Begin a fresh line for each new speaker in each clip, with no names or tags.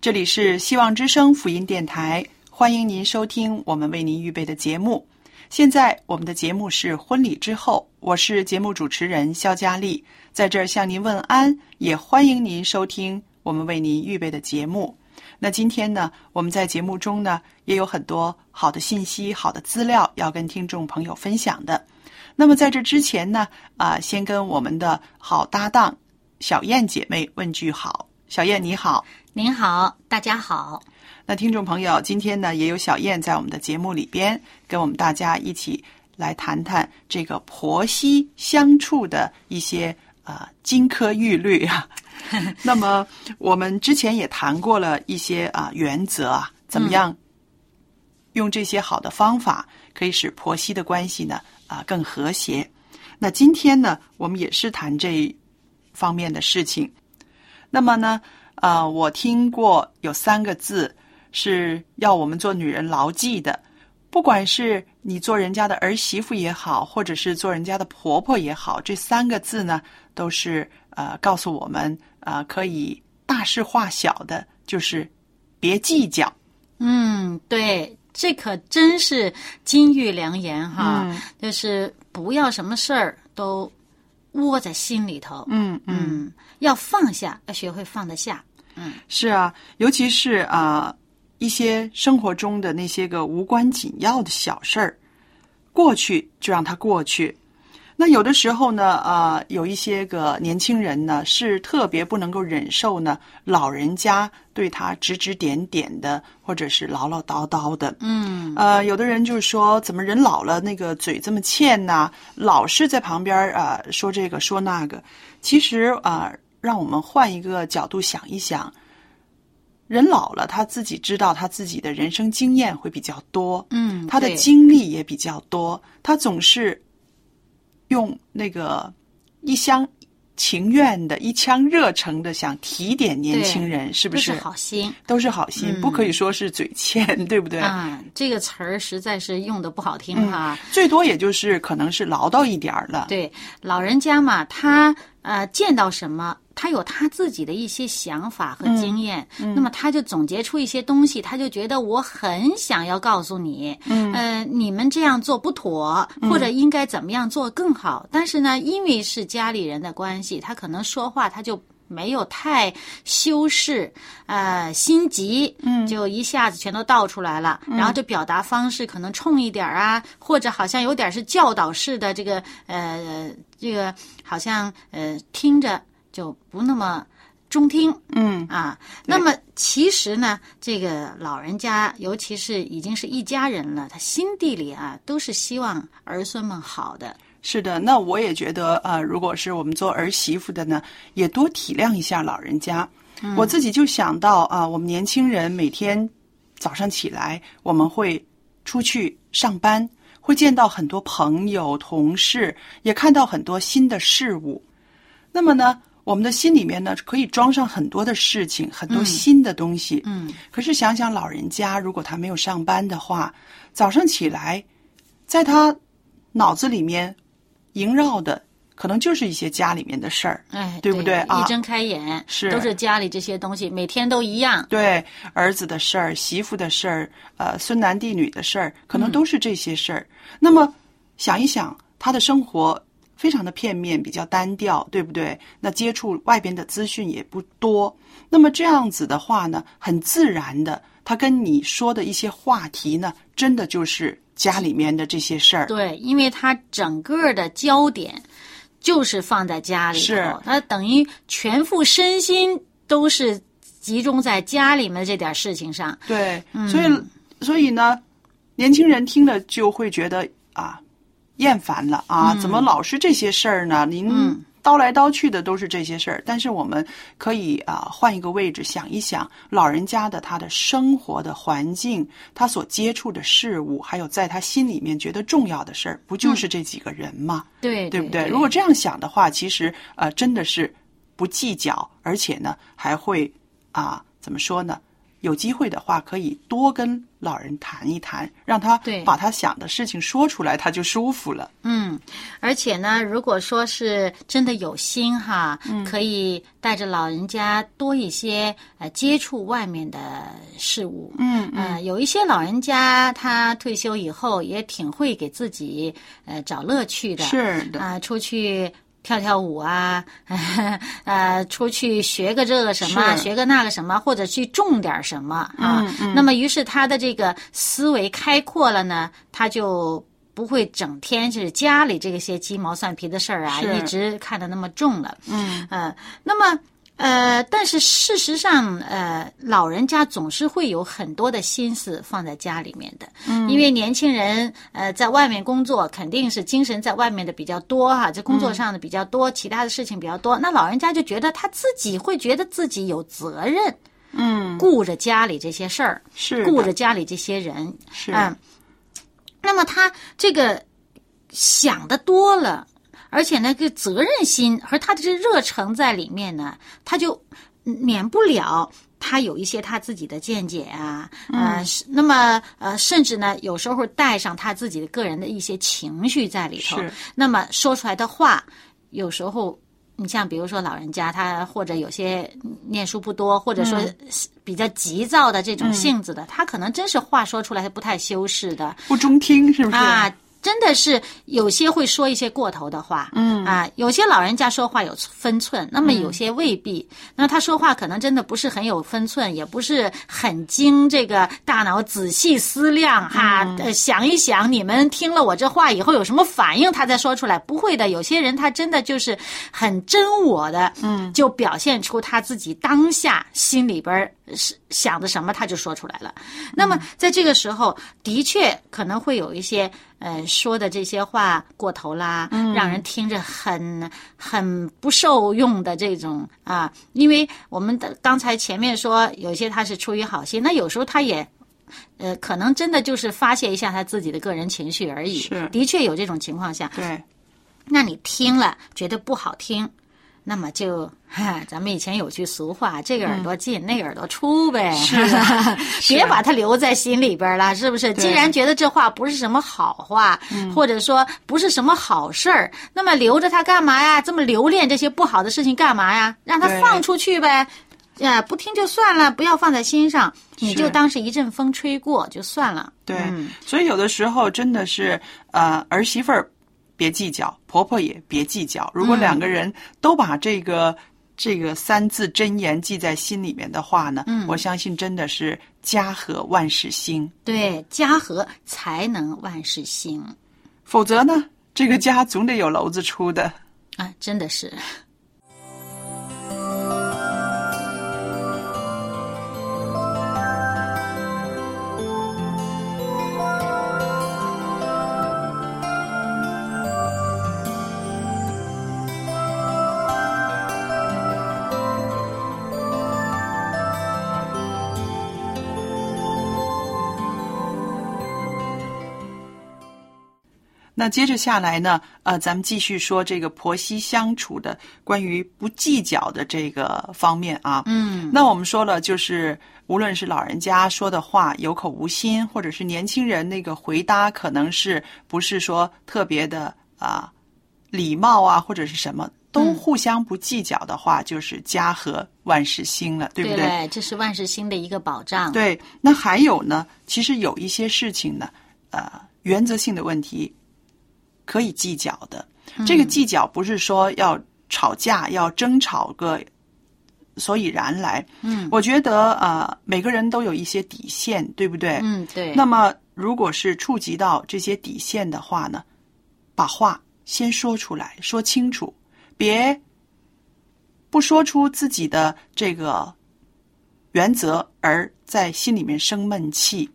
这里是希望之声福音电台，欢迎您收听我们为您预备的节目。现在我们的节目是婚礼之后，我是节目主持人肖佳丽，在这儿向您问安，也欢迎您收听我们为您预备的节目。那今天呢，我们在节目中呢也有很多好的信息、好的资料要跟听众朋友分享的。那么在这之前呢，啊、先跟我们的好搭档小燕姐妹问句好。小燕你好，
您好，大家好。
那听众朋友，今天呢也有小燕在我们的节目里边跟我们大家一起来谈谈这个婆媳相处的一些呃金科玉律啊。那么我们之前也谈过了一些啊、原则啊，怎么样用这些好的方法可以使婆媳的关系呢啊、更和谐。那今天呢，我们也是谈这方面的事情。那么呢，呃，我听过有三个字是要我们做女人牢记的，不管是你做人家的儿媳妇也好，或者是做人家的婆婆也好，这三个字呢，都是呃告诉我们呃可以大事化小的，就是别计较。
嗯，对，这可真是金玉良言哈，
嗯
就是不要什么事儿都窝在心里头，
嗯嗯，
嗯，要放下，要学会放得下。
是啊，尤其是啊、一些生活中的那些个无关紧要的小事儿，过去就让它过去。那有的时候呢，呃，有一些个年轻人呢，是特别不能够忍受呢，老人家对他指指点点的，或者是唠唠叨叨的。
嗯，
呃，有的人就是说，怎么人老了那个嘴这么欠呐、老是在旁边啊、呃说这个说那个。其实啊、呃让我们换一个角度想一想，人老了，他自己知道他自己的人生经验会比较多，
嗯
他的经历也比较多，他总是用那个一厢情愿的、一腔热诚的想提点年轻人，是不是
都是好心
都是好心，
嗯
不可以说是嘴欠，对不对？
啊？这个词儿实在是用的不好听
嗯
哈。
最多也就是可能是唠叨一点儿了。
对，老人家嘛，他呃见到什么，他有他自己的一些想法和经验，那么他就总结出一些东西，他就觉得我很想要告诉你，嗯，呃，你们这样做不妥，或者应该怎么样做更好。但是呢，因为是家里人的关系，他可能说话他就。没有太修饰，呃，心急，嗯，就一下子全都倒出来了。然后这表达方式可能冲一点儿啊，或者好像有点是教导式的这个，呃，这个好像呃听着就不那么中听
嗯
啊。那么其实呢，这个老人家，尤其是已经是一家人了，他心地里啊都是希望儿孙们好的。
是的，那我也觉得，呃，如果是我们做儿媳妇的呢，也多体谅一下老人家。我自己就想到啊、我们年轻人每天早上起来，我们会出去上班，会见到很多朋友、同事，也看到很多新的事物。那么呢，我们的心里面呢可以装上很多的事情，很多新的东西。
嗯，
可是想想老人家，如果他没有上班的话，早上起来，在他脑子里面萦绕的，可能就是一些家里面的事儿。
哎，
对不对啊
一睁开眼
是
都是家里这些东西，每天都一样。
对儿子的事儿、媳妇的事儿、呃孙男弟女的事儿，可能都是这些事儿。那么想一想，他的生活非常的片面，比较单调，对不对？那接触外边的资讯也不多。那么这样子的话呢，很自然的，他跟你说的一些话题呢，真的就是家里面的这些事儿。
对，因为他整个的焦点就是放在家里头
是，
他等于全副身心都是集中在家里面这点事情上。
对，所以所以呢，年轻人听了就会觉得啊，厌烦了啊，怎么老是这些事儿呢？您叨来叨去的都是这些事儿。但是我们可以啊，换一个位置想一想，老人家的他的生活的环境，他所接触的事物，还有在他心里面觉得重要的事儿，不就是这几个人吗？
对，
对不对？
对？
如果这样想的话，其实呃，真的是不计较，而且呢，还会啊，怎么说呢？有机会的话，可以多跟老人谈一谈，让他
对
把他想的事情说出来，他就舒服了。
嗯，而且呢，如果说是真的有心哈，可以带着老人家多一些呃接触外面的事物。
嗯
呃，有一些老人家他退休以后也挺会给自己呃找乐趣的，
是的
啊、出去。跳跳舞啊，呃，出去学个这个什么，学个那个什么，或者去种点什么啊。那么，于是他的这个思维开阔了呢，他就不会整天是家里这些鸡毛蒜皮的事儿啊，一直看得那么重了。
嗯
呃，那么呃，但是事实上，呃，老人家总是会有很多的心思放在家里面的，嗯，因为年轻人呃在外面工作，肯定是精神在外面的比较多哈，这工作上的比较多，其他的事情比较多，那老人家就觉得他自己会觉得自己有责任，
嗯，
顾着家里这些事儿，
是
顾着家里这些人，
是。
嗯，那么他这个想的多了，而且那个责任心和他的这热诚在里面呢，他就免不了。他有一些他自己的见解啊，呃，是那么呃，甚至呢，有时候带上他自己的个人的一些情绪在里头。那么说出来的话，有时候你像比如说老人家，他或者有些念书不多，或者说比较急躁的这种性子的，他可能真是话说出来他不太修饰的
不中听，是不是？
啊。真的是有些会说一些过头的话，嗯啊，有些老人家说话有分寸，那么有些未必。那他说话可能真的不是很有分寸，也不是很经这个大脑仔细思量哈，呃，想一想你们听了我这话以后有什么反应，他再说出来。不会的，有些人他真的就是很真我的，嗯，就表现出他自己当下心里边儿是想的什么，他就说出来了。那么在这个时候，的确可能会有一些呃说的这些话过头啦，让人听着很很不受用的这种啊。因为我们的刚才前面说，有些他是出于好心，那有时候他也。呃，可能真的就是发泄一下他自己的个人情绪而已。
是
的确有这种情况下，
对，
那你听了觉得不好听，那么就，哈，咱们以前有句俗话，这个耳朵进，那个耳朵出呗，
是
别把它留在心里边了，是不是？既然觉得这话不是什么好话，或者说不是什么好事儿，那么留着它干嘛呀？这么留恋这些不好的事情干嘛呀？让它放出去呗。呀，不听就算了，不要放在心上，你就当是一阵风吹过就算了。
对，
嗯
所以有的时候真的是呃，儿媳妇儿别计较，婆婆也别计较。如果两个人都把这个、这个三字真言记在心里面的话呢，我相信真的是家和万事兴。
对，家和才能万事兴
否则呢，这个家总得有篓子出的。
啊，真的是。
那接着下来呢，呃，咱们继续说这个婆媳相处的关于不计较的这个方面啊。
嗯，
那我们说了，就是无论是老人家说的话有口无心，或者是年轻人那个回答，可能是不是说特别的啊礼貌啊，或者是什么，都互相不计较的话，就是家和万事兴了，对不对？
对，这是万事兴的一个保障。
对，那还有呢，其实有一些事情呢，呃，原则性的问题可以计较的。这个计较不是说要吵架、要争吵个所以然来。
嗯
我觉得呃，每个人都有一些底线，对不对？
嗯，对。
那么，如果是触及到这些底线的话呢，把话先说出来，说清楚，别不说出自己的这个原则，而在心里面生闷气。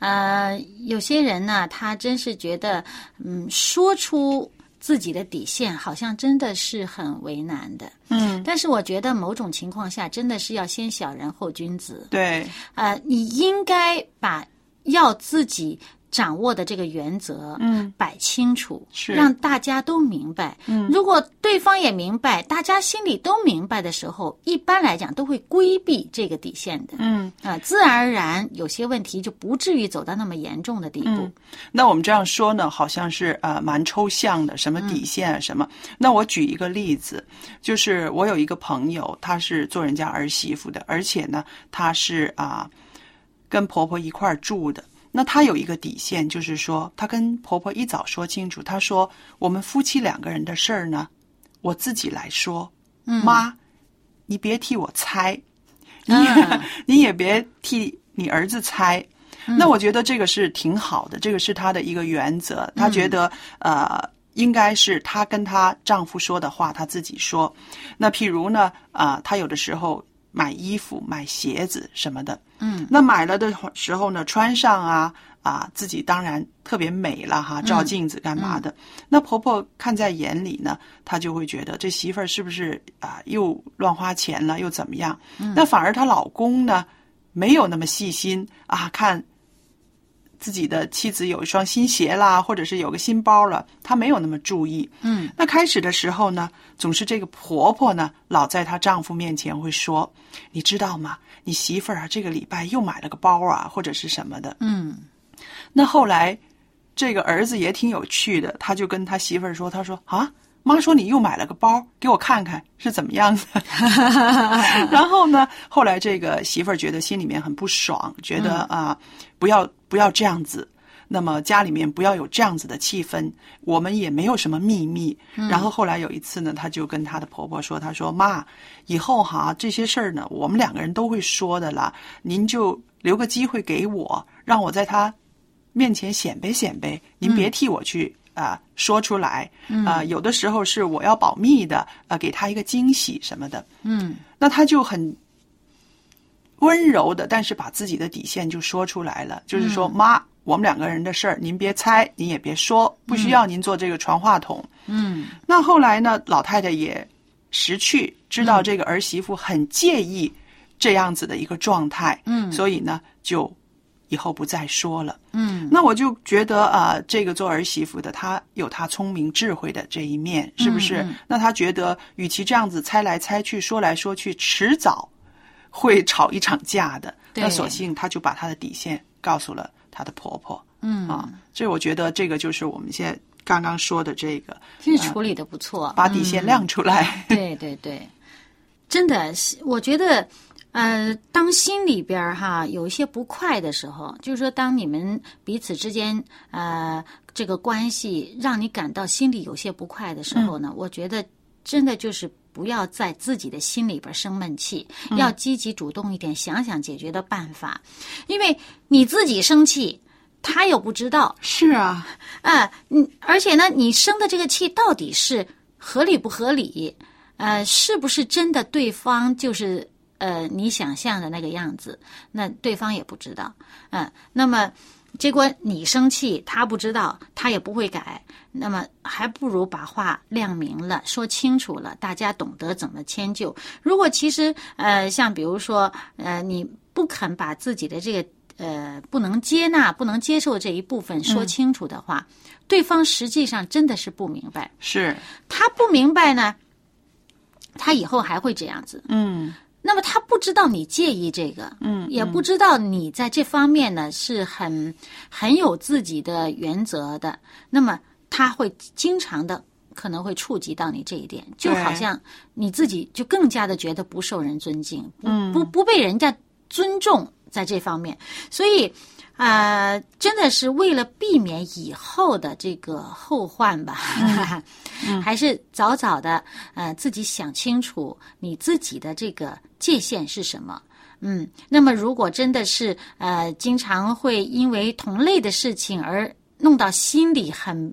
嗯，呃，有些人呢，他真是觉得，嗯，说出自己的底线，好像真的是很为难的。
嗯，
但是我觉得某种情况下，真的是要先小人后君子。
对，
呃，你应该把要自己掌握的这个原则，
嗯，
摆清楚，
是
让大家都明白。
嗯
如果对方也明白，大家心里都明白的时候，一般来讲都会规避这个底线的。
嗯。
啊、自然而然有些问题就不至于走到那么严重的地步。
嗯那我们这样说呢，好像是呃蛮抽象的，什么底线啊什么。那我举一个例子，就是我有一个朋友，她是做人家儿媳妇的，而且呢，她是啊、跟婆婆一块儿住的。那她有一个底线，就是说，她跟婆婆一早说清楚，她说我们夫妻两个人的事儿呢，我自己来说，妈，你别替我猜，你也、
嗯
你也别替你儿子猜。那我觉得这个是挺好的，这个是她的一个原则。她觉得、呃，应该是她跟她丈夫说的话，她自己说。那譬如呢，啊、她有的时候买衣服、买鞋子什么的，
嗯，
那买了的时候呢，穿上啊啊，自己当然特别美了哈，照镜子干嘛的？那婆婆看在眼里呢，她就会觉得这媳妇儿是不是啊又乱花钱了，又怎么样？那反而她老公呢，没有那么细心啊，看自己的妻子有一双新鞋啦，或者是有个新包了，他没有那么注意。
嗯，
那开始的时候呢，总是这个婆婆呢，老在她丈夫面前会说：“你知道吗？你媳妇儿啊，这个礼拜又买了个包啊，或者是什么的。”
嗯
那后来，这个儿子也挺有趣的，他就跟他媳妇儿说：“他说啊，妈说你又买了个包，给我看看是怎么样的。”然后呢，后来这个媳妇儿觉得心里面很不爽，觉得啊、不要不要这样子。那么家里面不要有这样子的气氛，我们也没有什么秘密。然后后来有一次呢，她就跟她的婆婆说：“她说妈，以后哈这些事儿呢，我们两个人都会说的啦，您就留个机会给我，让我在她面前显摆显摆，您别替我去啊、说出来啊、有的时候是我要保密的，呃，给她一个惊喜什么的。
嗯
那她就很温柔的，但是把自己的底线就说出来了，就是说，妈，我们两个人的事儿，您别猜，您也别说，不需要您做这个传话筒。
嗯。
那后来呢，老太太也识趣，知道这个儿媳妇很介意这样子的一个状态，
嗯。
所以呢，就以后不再说了。
嗯。
那我就觉得啊、呃这个做儿媳妇的，她有她聪明智慧的这一面，是不是？
嗯嗯。
那她觉得，与其这样子猜来猜去，说来说去，迟早会吵一场架的。
对
那索性她就把她的底线告诉了她的婆婆
嗯
啊。这我觉得这个就是我们现在刚刚说的这个，
其实处理的不错，
把底线亮出来。
对对对，真的是，我觉得，呃，当心里边儿哈有一些不快的时候，就是说，当你们彼此之间呃这个关系让你感到心里有些不快的时候呢，我觉得真的就是。不要在自己的心里边生闷气，要积极主动一点，想想解决的办法。因为你自己生气，他又不知道，
是啊，
啊，嗯，而且呢，你生的这个气到底是合理不合理？呃，是不是真的对方就是呃你想象的那个样子？那对方也不知道，嗯、那么结果你生气，他不知道，他也不会改，那么还不如把话亮明了，说清楚了，大家懂得怎么迁就。如果其实呃，像比如说呃，你不肯把自己的这个呃不能接纳、不能接受这一部分说清楚的话，对方实际上真的是不明白。
是，
他不明白呢，他以后还会这样子。
嗯
那么他不知道你介意这个，
嗯，
也不知道你在这方面呢是很很有自己的原则的。那么他会经常的可能会触及到你这一点，就好像你自己就更加的觉得不受人尊敬，不
嗯
不不被人家尊重在这方面，所以。啊、真的是为了避免以后的这个后患吧，还是早早的呃自己想清楚你自己的这个界限是什么。嗯，那么如果真的是呃经常会因为同类的事情而弄到心里很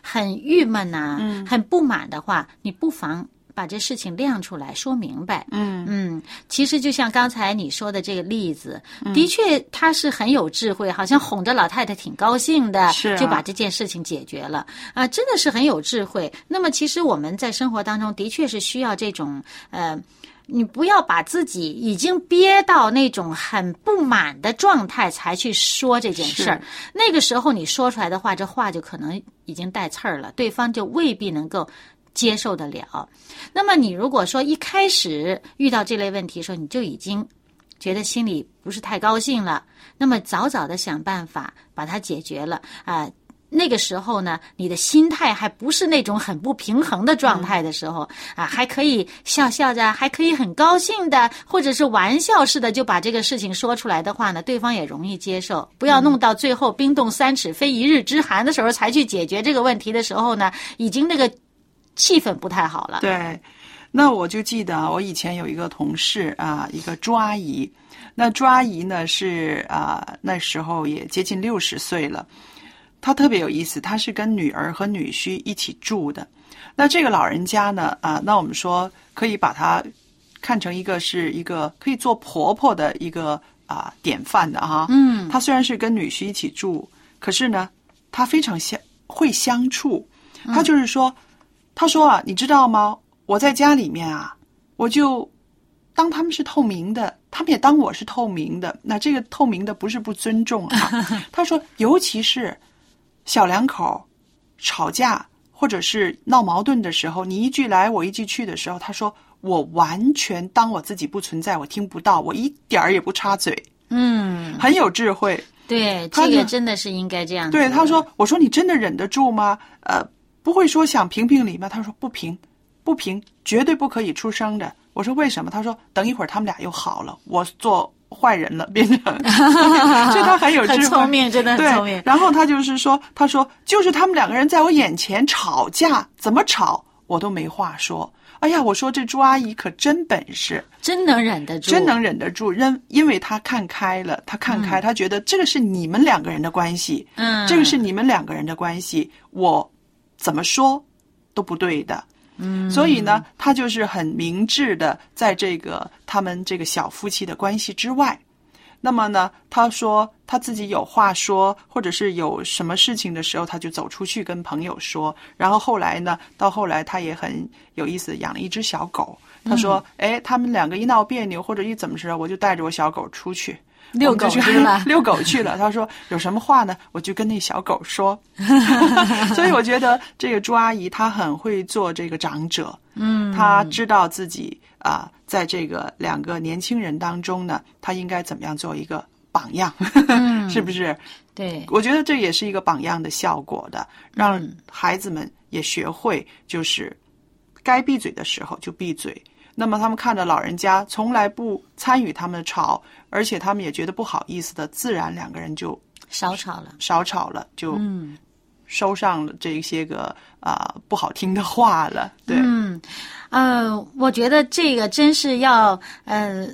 很郁闷呐、很不满的话，你不妨把这事情亮出来说明白。
嗯
嗯，其实就像刚才你说的这个例子，的确他是很有智慧，好像哄着老太太挺高兴的，
是啊
就把这件事情解决了啊、真的是很有智慧。那么其实我们在生活当中的确是需要这种呃。你不要把自己已经憋到那种很不满的状态才去说这件事儿，那个时候你说出来的话，这话就可能已经带刺儿了，对方就未必能够接受得了。那么你如果说一开始遇到这类问题的时候，你就已经觉得心里不是太高兴了，那么早早的想办法把它解决了啊。那个时候呢，你的心态还不是那种很不平衡的状态的时候、啊，还可以笑笑着，还可以很高兴的，或者是玩笑似的就把这个事情说出来的话呢，对方也容易接受。不要弄到最后冰冻三尺非一日之寒的时候才去解决这个问题的时候呢，已经那个气氛不太好了。
对，那我就记得啊我以前有一个同事啊，一个朱阿姨。那朱阿姨呢是啊，那时候也接近六十岁了。她特别有意思，她是跟女儿和女婿一起住的。那这个老人家呢啊，那我们说可以把她看成一个是一个可以做婆婆的一个啊典范的哈。
嗯，
她虽然是跟女婿一起住，可是呢，她非常相会相处。她就是说，她说啊，你知道吗？我在家里面啊，我就当他们是透明的，他们也当我是透明的。那这个透明的不是不尊重啊。他说，尤其是小两口吵架或者是闹矛盾的时候，你一句来我一句去的时候，他说我完全当我自己不存在，我听不到，我一点儿也不插嘴，
嗯，
很有智慧。
对，
他就
这个真的是应该这样。
对，他说：“我说你真的忍得住吗？呃，不会说想评评理吗？”他说：“不评，不评，绝对不可以出声的。”我说：“为什么？”他说：“等一会儿他们俩又好了，我做坏人了，变成。”所以他很有智慧，
很聪明真的很
对
聪明
然后他就是说：“他说就是他们两个人在我眼前吵架，怎么吵我都没话说。”哎呀，我说这朱阿姨可真本事。
真能忍得住，
真能忍得住，因因为他看开了，他看开，他觉得这个是你们两个人的关系，
嗯，
这个是你们两个人的关系，我怎么说都不对的。
嗯，
所以呢，他就是很明智的，在这个他们这个小夫妻的关系之外，那么呢，他说他自己有话说，或者是有什么事情的时候，他就走出去跟朋友说。然后后来呢，到后来他也很有意思，养了一只小狗。他说：“哎，他们两个一闹别扭或者一怎么着，我就带着我小狗出去。”
遛狗
去
去了
遛狗去了。他说有什么话呢，我就跟那小狗说。所以我觉得这个朱阿姨她很会做这个长者，
嗯，
她知道自己啊、在这个两个年轻人当中呢，她应该怎么样做一个榜样，
嗯
是不是？
对，
我觉得这也是一个榜样的效果的，让
嗯
孩子们也学会，就是该闭嘴的时候就闭嘴。那么他们看着老人家从来不参与他们的吵，而且他们也觉得不好意思的，自然两个人就
少吵了，
少吵了，就
嗯。
收上了这些个啊、不好听的话了。对，
嗯，呃，我觉得这个真是要呃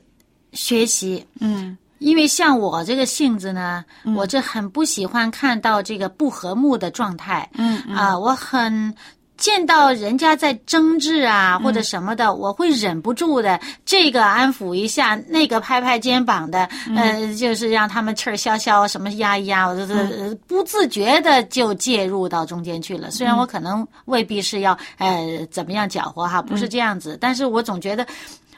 学习，
嗯。
因为像我这个性子呢，我这很不喜欢看到这个不和睦的状态，
嗯。
啊、我很。见到人家在争执啊，或者什么的，我会忍不住的，这个安抚一下，那个拍拍肩膀的，呃，就是让他们气儿消消，什么压一压，我就是、呃不自觉的就介入到中间去了。虽然我可能未必是要呃怎么样搅和哈，不是这样子，但是我总觉得。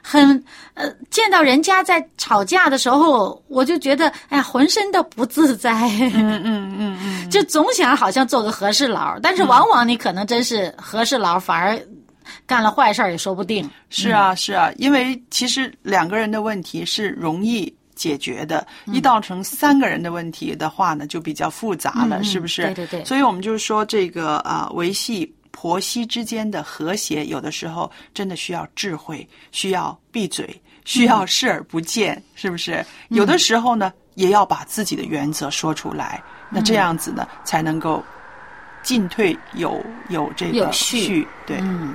很呃，见到人家在吵架的时候，我就觉得哎呀，浑身的不自在。
嗯嗯嗯 嗯，
就总想好像做个和事佬，但是往往你可能真是和事佬，反而干了坏事儿也说不定。
是啊是啊，因为其实两个人的问题是容易。解决的，一到成三个人的问题的话呢，就比较复杂了，是不是？
对对对。
所以我们就是说，这个啊，维系婆媳之间的和谐，有的时候真的需要智慧，需要闭嘴，需要视而不见，是不是？有的时候呢，也要把自己的原则说出来，那这样子呢，才能够进退有有这个
序，
对。
嗯。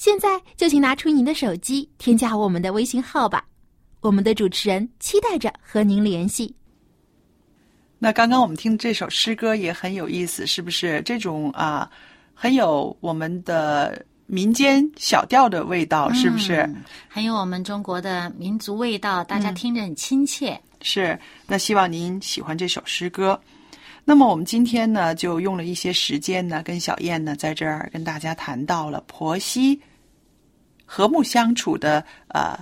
现在就请拿出您的手机，添加我们的微信号吧。我们的主持人期待着和您联系。
那刚刚我们听这首诗歌也很有意思，是不是？这种啊，很有我们的民间小调的味道，是不是？
嗯很有我们中国的民族味道，大家听着很亲切。
是。那希望您喜欢这首诗歌。那么我们今天呢，就用了一些时间呢，跟小燕呢在这儿跟大家谈到了婆媳和睦相处的呃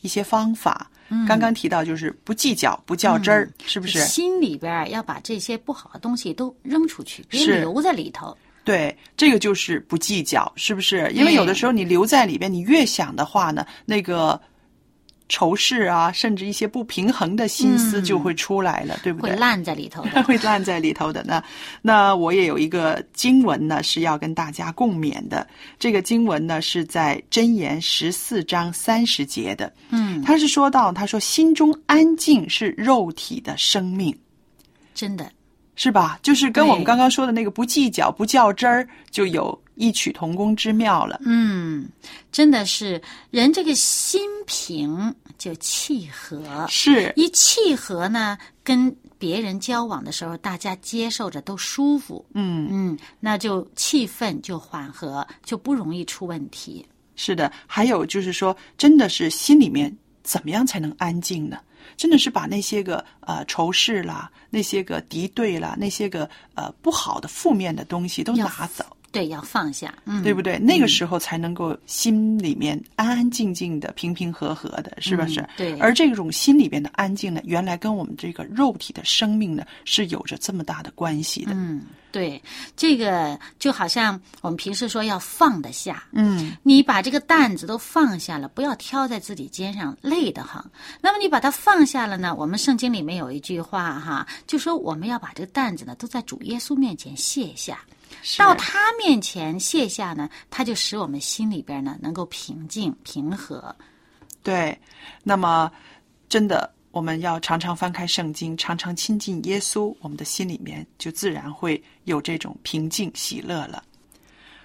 一些方法。刚刚提到就是不计较、不较真儿，是不是？
心里边儿要把这些不好的东西都扔出去，别
是
留在里头。
对，这个就是不计较，是不是？因为有的时候你留在里边，你越想的话呢，那个仇视啊，甚至一些不平衡的心思就会出来了，对不对？
会烂在里头的。
会烂在里头的那。那我也有一个经文呢，是要跟大家共勉的。这个经文呢是在箴言十四章三十节的。
嗯，
他是说到，他说心中安静是肉体的生命，
真的，
是吧？就是跟我们刚刚说的那个不计较、不较真儿，就有异曲同工之妙了。
嗯，真的是人这个心平就气和，
是，
一气和呢，跟别人交往的时候，大家接受着都舒服。
嗯，
嗯，那就气氛就缓和，就不容易出问题。
是的。还有就是说，真的是心里面怎么样才能安静呢？真的是把那些个呃仇视啦、那些个敌对啦、那些个呃不好的负面的东西都拿走，
对，要放下。嗯，
对不对？那个时候才能够心里面安安静静的、平平和和的，是不是？
嗯对
而这种心里边的安静呢，原来跟我们这个肉体的生命呢是有着这么大的关系的。
嗯，对，这个就好像我们平时说要放得下。
嗯，
你把这个担子都放下了，不要挑在自己肩上，累得很。那么你把它放下了呢？我们圣经里面有一句话哈，就说我们要把这个担子呢都在主耶稣面前卸下，
是
到他面前卸下呢，他就使我们心里边呢能够平静平和。
对，那么真的，我们要常常翻开圣经，常常亲近耶稣，我们的心里面就自然会有这种平静喜乐了。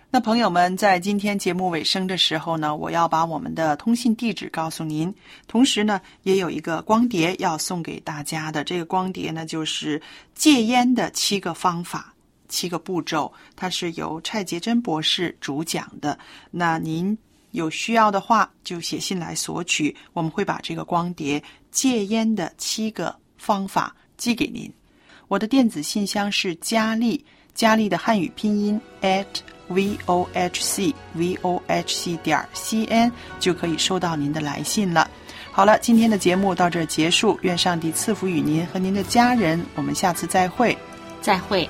那朋友们，在今天节目尾声的时候呢，我要把我们的通信地址告诉您，同时呢，也有一个光碟要送给大家的。这个光碟呢，就是戒烟的七个方法、七个步骤，它是由蔡杰珍博士主讲的。那您有需要的话，就写信来索取，我们会把这个光碟《戒烟的七个方法》寄给您。我的电子信箱是佳丽，佳丽的汉语拼音 at v o h c v o h c 点 c n 就可以收到您的来信了。好了，今天的节目到这儿结束，愿上帝赐福与您和您的家人，我们下次再会。
再会。